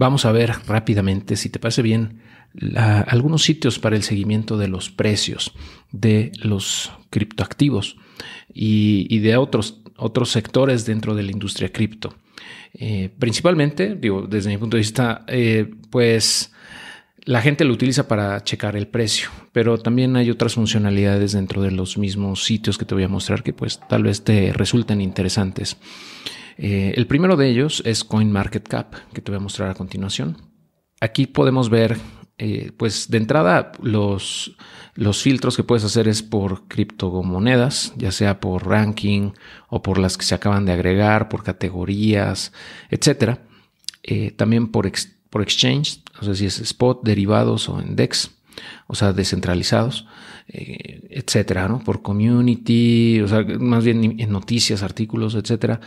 vamos a ver rápidamente, si te parece bien, algunos sitios para el seguimiento de los precios de los criptoactivos y, de otros, otros sectores dentro de la industria cripto. Eh, principalmente, digo, desde mi punto de vista, eh, pues la gente lo utiliza para checar el precio, pero también hay otras funcionalidades dentro de los mismos sitios que te voy a mostrar que pues tal vez te resulten interesantes. Eh, el primero de ellos es CoinMarketCap, que te voy a mostrar a continuación. Aquí podemos ver, eh, pues de entrada, los, los filtros que puedes hacer es por criptomonedas, ya sea por ranking o por las que se acaban de agregar, por categorías, etc. Eh, también por, por exchange, no sé si es spot, derivados o index, o sea, descentralizados, eh, etcétera, ¿no? Por community, o sea, más bien en noticias, artículos, etcétera,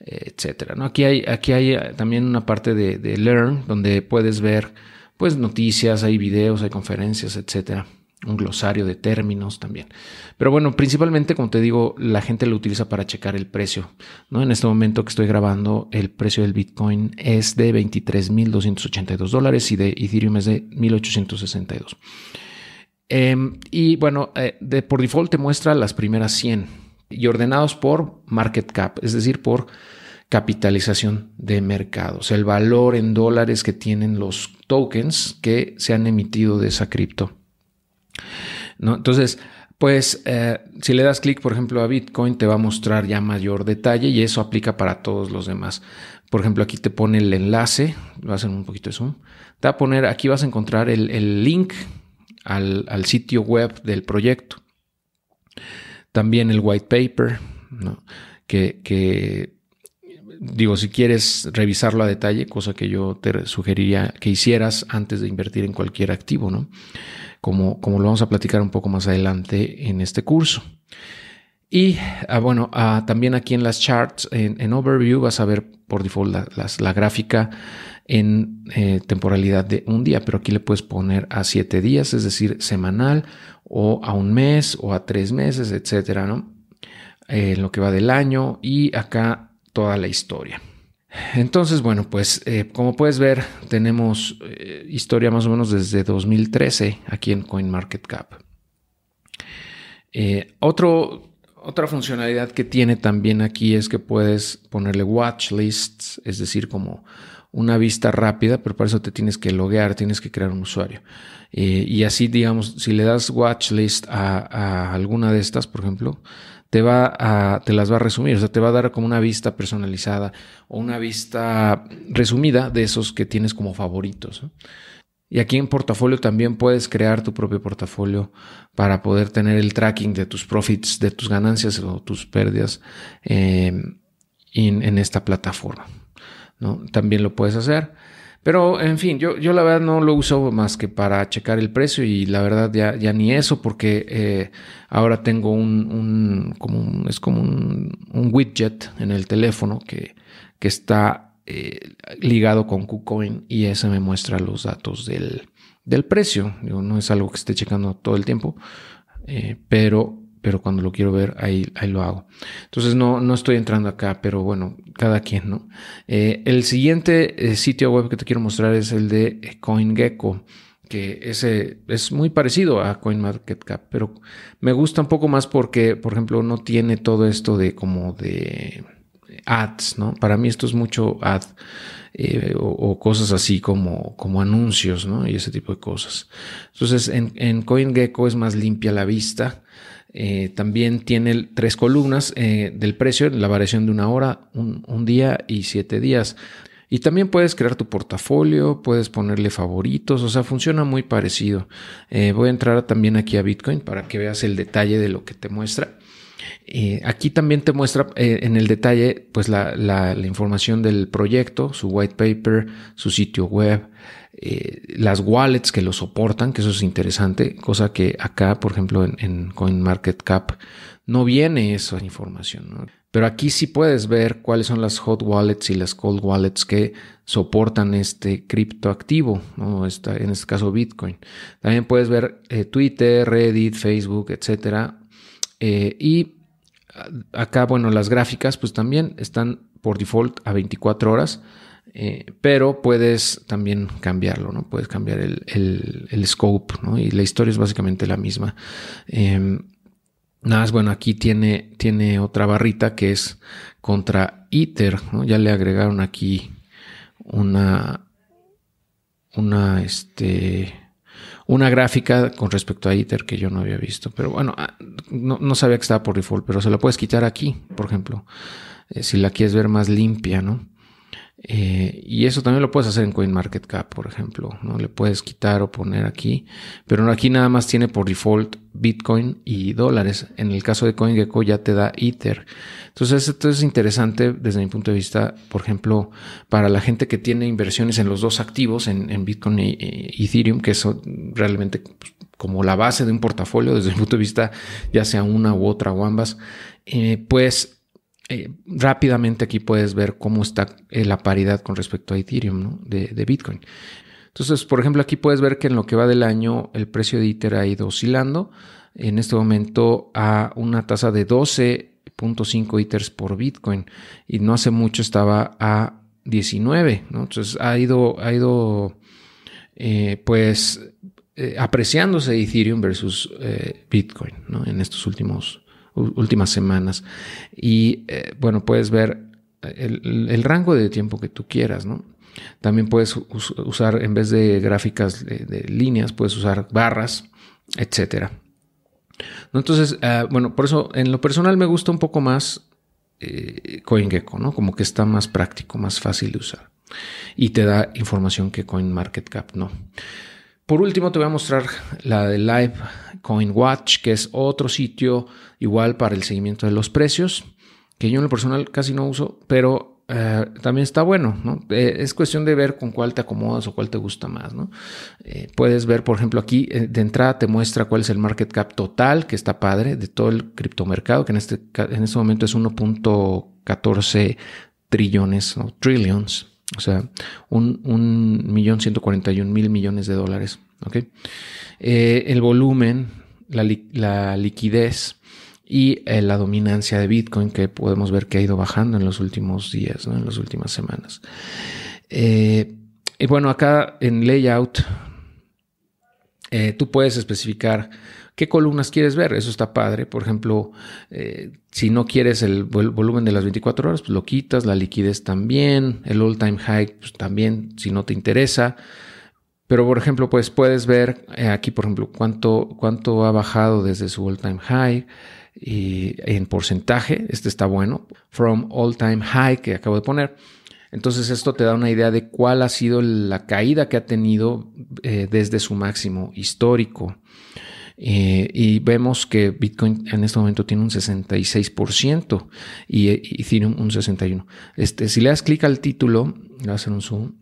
etcétera, ¿no? Aquí hay, aquí hay también una parte de Learn, donde puedes ver, pues, noticias, hay videos, hay conferencias, etcétera un glosario de términos también. Pero bueno, principalmente, como te digo, la gente lo utiliza para checar el precio. ¿no? En este momento que estoy grabando, el precio del Bitcoin es de 23.282 dólares y de Ethereum es de 1.862. Em, y bueno, eh, de, por default te muestra las primeras 100 y ordenados por market cap, es decir, por capitalización de mercados, el valor en dólares que tienen los tokens que se han emitido de esa cripto. ¿No? Entonces, pues eh, si le das clic, por ejemplo, a Bitcoin, te va a mostrar ya mayor detalle y eso aplica para todos los demás. Por ejemplo, aquí te pone el enlace, va a hacer un poquito de zoom. Te va a poner, aquí vas a encontrar el, link al, sitio web del proyecto. También el white paper, que, que digo, si quieres revisarlo a detalle, cosa que yo te sugeriría que hicieras antes de invertir en cualquier activo, ¿no? Como, como lo vamos a platicar un poco más adelante en este curso. Y ah, bueno, ah, también aquí en las charts, en, Overview, vas a ver por default la, gráfica en eh, temporalidad de un día, pero aquí le puedes poner a siete días, es decir, semanal o a un mes o a tres meses, etcétera, ¿no? en lo que va del año y acá toda la historia. Entonces, bueno, pues eh, como puedes ver, tenemos eh, historia más o menos desde 2013 aquí en CoinMarketCap. Eh, otra funcionalidad que tiene también aquí es que puedes ponerle watch lists, es decir, como una vista rápida, pero para eso te tienes que loguear, tienes que crear un usuario. y así, digamos, si le das watch list a alguna de estas, por ejemplo, te va a, te las va a resumir, o sea, te va a dar como una vista personalizada o una vista resumida de esos que tienes como favoritos. Y aquí en portafolio también puedes crear tu propio portafolio para poder tener el tracking de tus profits, de tus ganancias o tus pérdidas em, en, esta plataforma. ¿no? También lo puedes hacer. Pero, en fin, yo, yo la verdad no lo uso más que para checar el precio y la verdad ya, ya ni eso porque eh, ahora tengo un, como es como un, widget en el teléfono que, que está eh, ligado con KuCoin y ese me muestra los datos del, del precio. no es algo que esté checando todo el tiempo, eh, pero pero cuando lo quiero ver, ahí, ahí lo hago. Entonces no, no estoy entrando acá, pero bueno, cada quien, ¿no? Eh, el siguiente eh, sitio web que te quiero mostrar es el de CoinGecko, que ese es muy parecido a CoinMarketCap, pero me gusta un poco más porque, por ejemplo, no tiene todo esto de como de ads, ¿no? Para mí esto es mucho ad eh, o, cosas así como, como anuncios, ¿no? Y ese tipo de cosas. Entonces, en, en CoinGecko es más limpia la vista. Eh, también tiene tres columnas eh, del precio, la variación de una hora, un, día y siete días. Y también puedes crear tu portafolio, puedes ponerle favoritos, o sea, funciona muy parecido. Eh, voy a entrar también aquí a Bitcoin para que veas el detalle de lo que te muestra. Aquí también te muestra en el detalle pues la, información del proyecto, su white paper, su sitio web, eh, las wallets que lo soportan, que eso es interesante, cosa que acá, por ejemplo, en, en CoinMarketCap no viene esa información. Pero aquí sí puedes ver cuáles son las hot wallets y las cold wallets que soportan este criptoactivo, ¿no? En este caso Bitcoin. También puedes ver eh, Twitter, Reddit, Facebook, etc. Eh, y acá, bueno, las gráficas pues también están por default a 24 horas Eh, pero puedes también cambiarlo, ¿no? Puedes cambiar el, scope, ¿no? Y la historia es básicamente la misma. Em, nada más, bueno, aquí tiene, tiene otra barrita que es contra ITER, ¿no? Ya le agregaron aquí una, una, este, una gráfica con respecto a ITER que yo no había visto. Pero bueno, ah, no, sabía que estaba por default, pero se la puedes quitar aquí, por ejemplo, eh, si la quieres ver más limpia, ¿no? Eh, y eso también lo puedes hacer en CoinMarketCap, por ejemplo, ¿no? Le puedes quitar o poner aquí, pero aquí nada más tiene por default Bitcoin y dólares. En el caso de CoinGecko ya te da Ether. Entonces, esto es interesante desde mi punto de vista, por ejemplo, para la gente que tiene inversiones en los dos activos, en, Bitcoin y, Ethereum, que son realmente pues, como la base de un portafolio desde mi punto de vista, ya sea una u otra o ambas, eh, pues eh, rápidamente aquí puedes ver cómo está eh, la paridad con respecto a Ethereum de, Bitcoin. Entonces, por ejemplo, aquí puedes ver que en lo que va del año el precio de Ether ha ido oscilando. En este momento a una tasa de 12.5 Ethers por Bitcoin y no hace mucho estaba a 19. Entonces ha ido, ha ido eh, pues apreciándose Ethereum versus Bitcoin en estos últimos últimas semanas. Y eh, bueno, puedes ver el, rango de tiempo que tú quieras, ¿no? También puedes usar, en vez de gráficas de, líneas, puedes usar barras, etcétera. Entonces, ah, bueno, por eso en lo personal me gusta un poco más eh, CoinGecko, ¿no? Como que está más práctico, más fácil de usar. Y te da información que CoinMarketCap no. Por último, te voy a mostrar la de Live Coin Watch, que es otro sitio igual para el seguimiento de los precios, que yo en lo personal casi no uso, pero eh, también está bueno. ¿no? Eh, es cuestión de ver con cuál te acomodas o cuál te gusta más. Eh, puedes ver, por ejemplo, aquí de entrada te muestra cuál es el market cap total, que está padre, de todo el criptomercado, que en este, en este momento es 1.14 trillones o trillions o sea, un, millón ciento cuarenta y un mil millones de dólares. Eh, el volumen, la, liquidez y eh, la dominancia de Bitcoin que podemos ver que ha ido bajando en los últimos días, en las últimas semanas. Eh, y bueno, acá en layout, tú puedes especificar ¿Qué columnas quieres ver? Eso está padre. Por ejemplo, eh, si no quieres el volumen de las 24 horas, pues lo quitas, la liquidez también, el all time high pues también, si no te interesa. Pero, por ejemplo, pues puedes ver eh, aquí, por ejemplo, cuánto, cuánto ha bajado desde su all time high y en porcentaje. Este está bueno. From all time high que acabo de poner. Entonces esto te da una idea de cuál ha sido la caída que ha tenido eh, desde su máximo histórico. Eh, y vemos que Bitcoin en este momento tiene un 66% y Ethereum un 61%. Este, si le das clic al título, voy a hacer un zoom.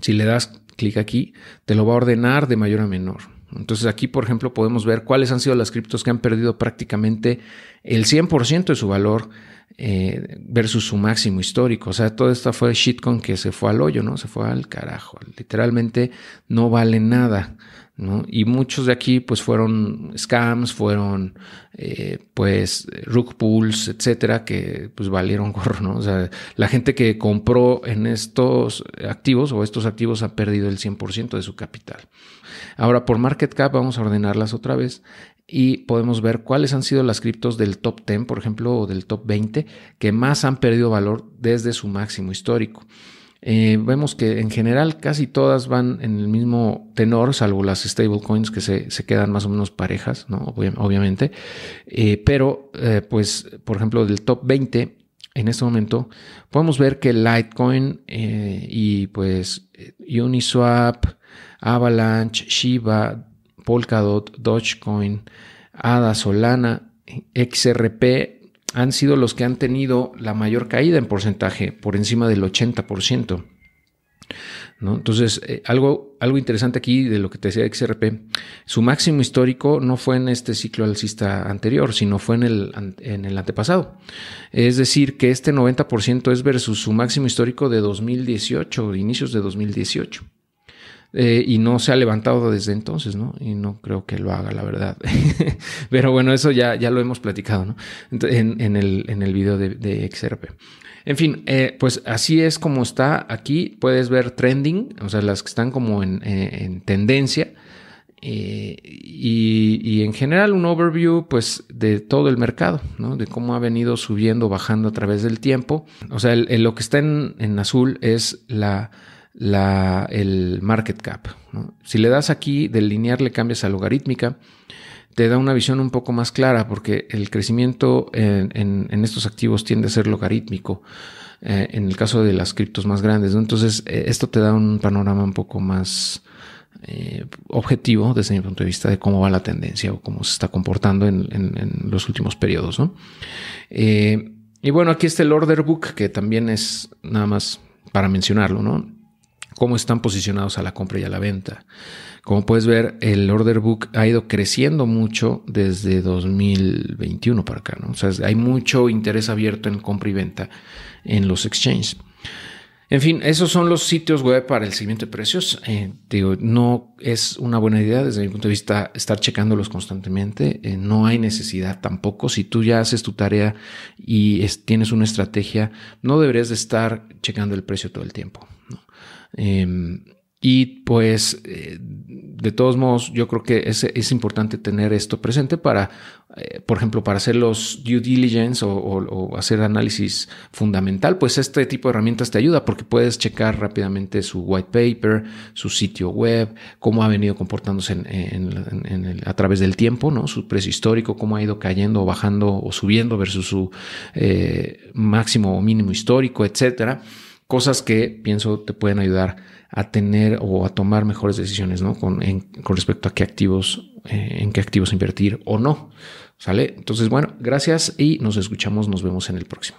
Si le das clic aquí, te lo va a ordenar de mayor a menor. Entonces aquí, por ejemplo, podemos ver cuáles han sido las criptos que han perdido prácticamente el 100% de su valor eh, versus su máximo histórico. O sea, todo esto fue shitcoin que se fue al hoyo, ¿no? Se fue al carajo. Literalmente no vale nada. Y muchos de aquí pues fueron scams, fueron eh, pues rug pools, etcétera, que pues valieron gorro, ¿no? O sea, la gente que compró en estos activos o estos activos ha perdido el 100% de su capital. Ahora por market cap vamos a ordenarlas otra vez y podemos ver cuáles han sido las criptos del top 10, por ejemplo, o del top 20 que más han perdido valor desde su máximo histórico. Eh, vemos que en general casi todas van en el mismo tenor, salvo las stablecoins que se, quedan más o menos parejas, ¿no? obviamente. Eh, pero, eh, pues, por ejemplo, del top 20, en este momento, podemos ver que Litecoin y pues Uniswap, Avalanche, Shiba, Polkadot, Dogecoin, ADA, Solana, XRP han sido los que han tenido la mayor caída en porcentaje, por encima del 80%. ¿no? Entonces, eh, algo, algo interesante aquí de lo que te decía XRP, su máximo histórico no fue en este ciclo alcista anterior, sino fue en el, en el antepasado. Es decir, que este 90% es versus su máximo histórico de 2018, inicios de 2018. Eh, y no se ha levantado desde entonces, ¿no? Y no creo que lo haga, la verdad. Pero bueno, eso ya, ya lo hemos platicado, ¿no? En, el, en el video de, de XRP. En fin, eh, pues así es como está aquí. Puedes ver trending, o sea, las que están como en, eh, tendencia. Eh, y, en general un overview pues de todo el mercado, ¿no? de cómo ha venido subiendo, bajando a través del tiempo. O sea, lo que está en, azul es la, la, el market cap. Si le das aquí del lineal le cambias a logarítmica, te da una visión un poco más clara porque el crecimiento en, estos activos tiende a ser logarítmico eh, en el caso de las criptos más grandes. Entonces, eh, esto te da un panorama un poco más eh, objetivo desde mi punto de vista de cómo va la tendencia o cómo se está comportando en, los últimos periodos. y bueno, aquí está el order book que también es nada más para mencionarlo, ¿no? Cómo están posicionados a la compra y a la venta. Como puedes ver, el order book ha ido creciendo mucho desde 2021 para acá, ¿no? O sea, hay mucho interés abierto en compra y venta en los exchanges. En fin, esos son los sitios web para el seguimiento de precios. Eh, digo, no es una buena idea desde mi punto de vista estar checándolos constantemente. Eh, no hay necesidad tampoco. Si tú ya haces tu tarea y tienes una estrategia, no deberías de estar checando el precio todo el tiempo. ¿no? Em, y pues, eh, de todos modos, yo creo que es, es importante tener esto presente para, eh, por ejemplo, para hacer los due diligence o, hacer análisis fundamental, pues este tipo de herramientas te ayuda porque puedes checar rápidamente su white paper, su sitio web, cómo ha venido comportándose a través del tiempo, ¿no? Su precio histórico, cómo ha ido cayendo o bajando o subiendo versus su eh, máximo o mínimo histórico, etcétera. Cosas que pienso te pueden ayudar a tener o a tomar mejores decisiones, ¿no? Con, con respecto a qué activos, eh, en qué activos invertir o no. ¿Sale? Entonces, bueno, gracias y nos escuchamos, nos vemos en el próximo.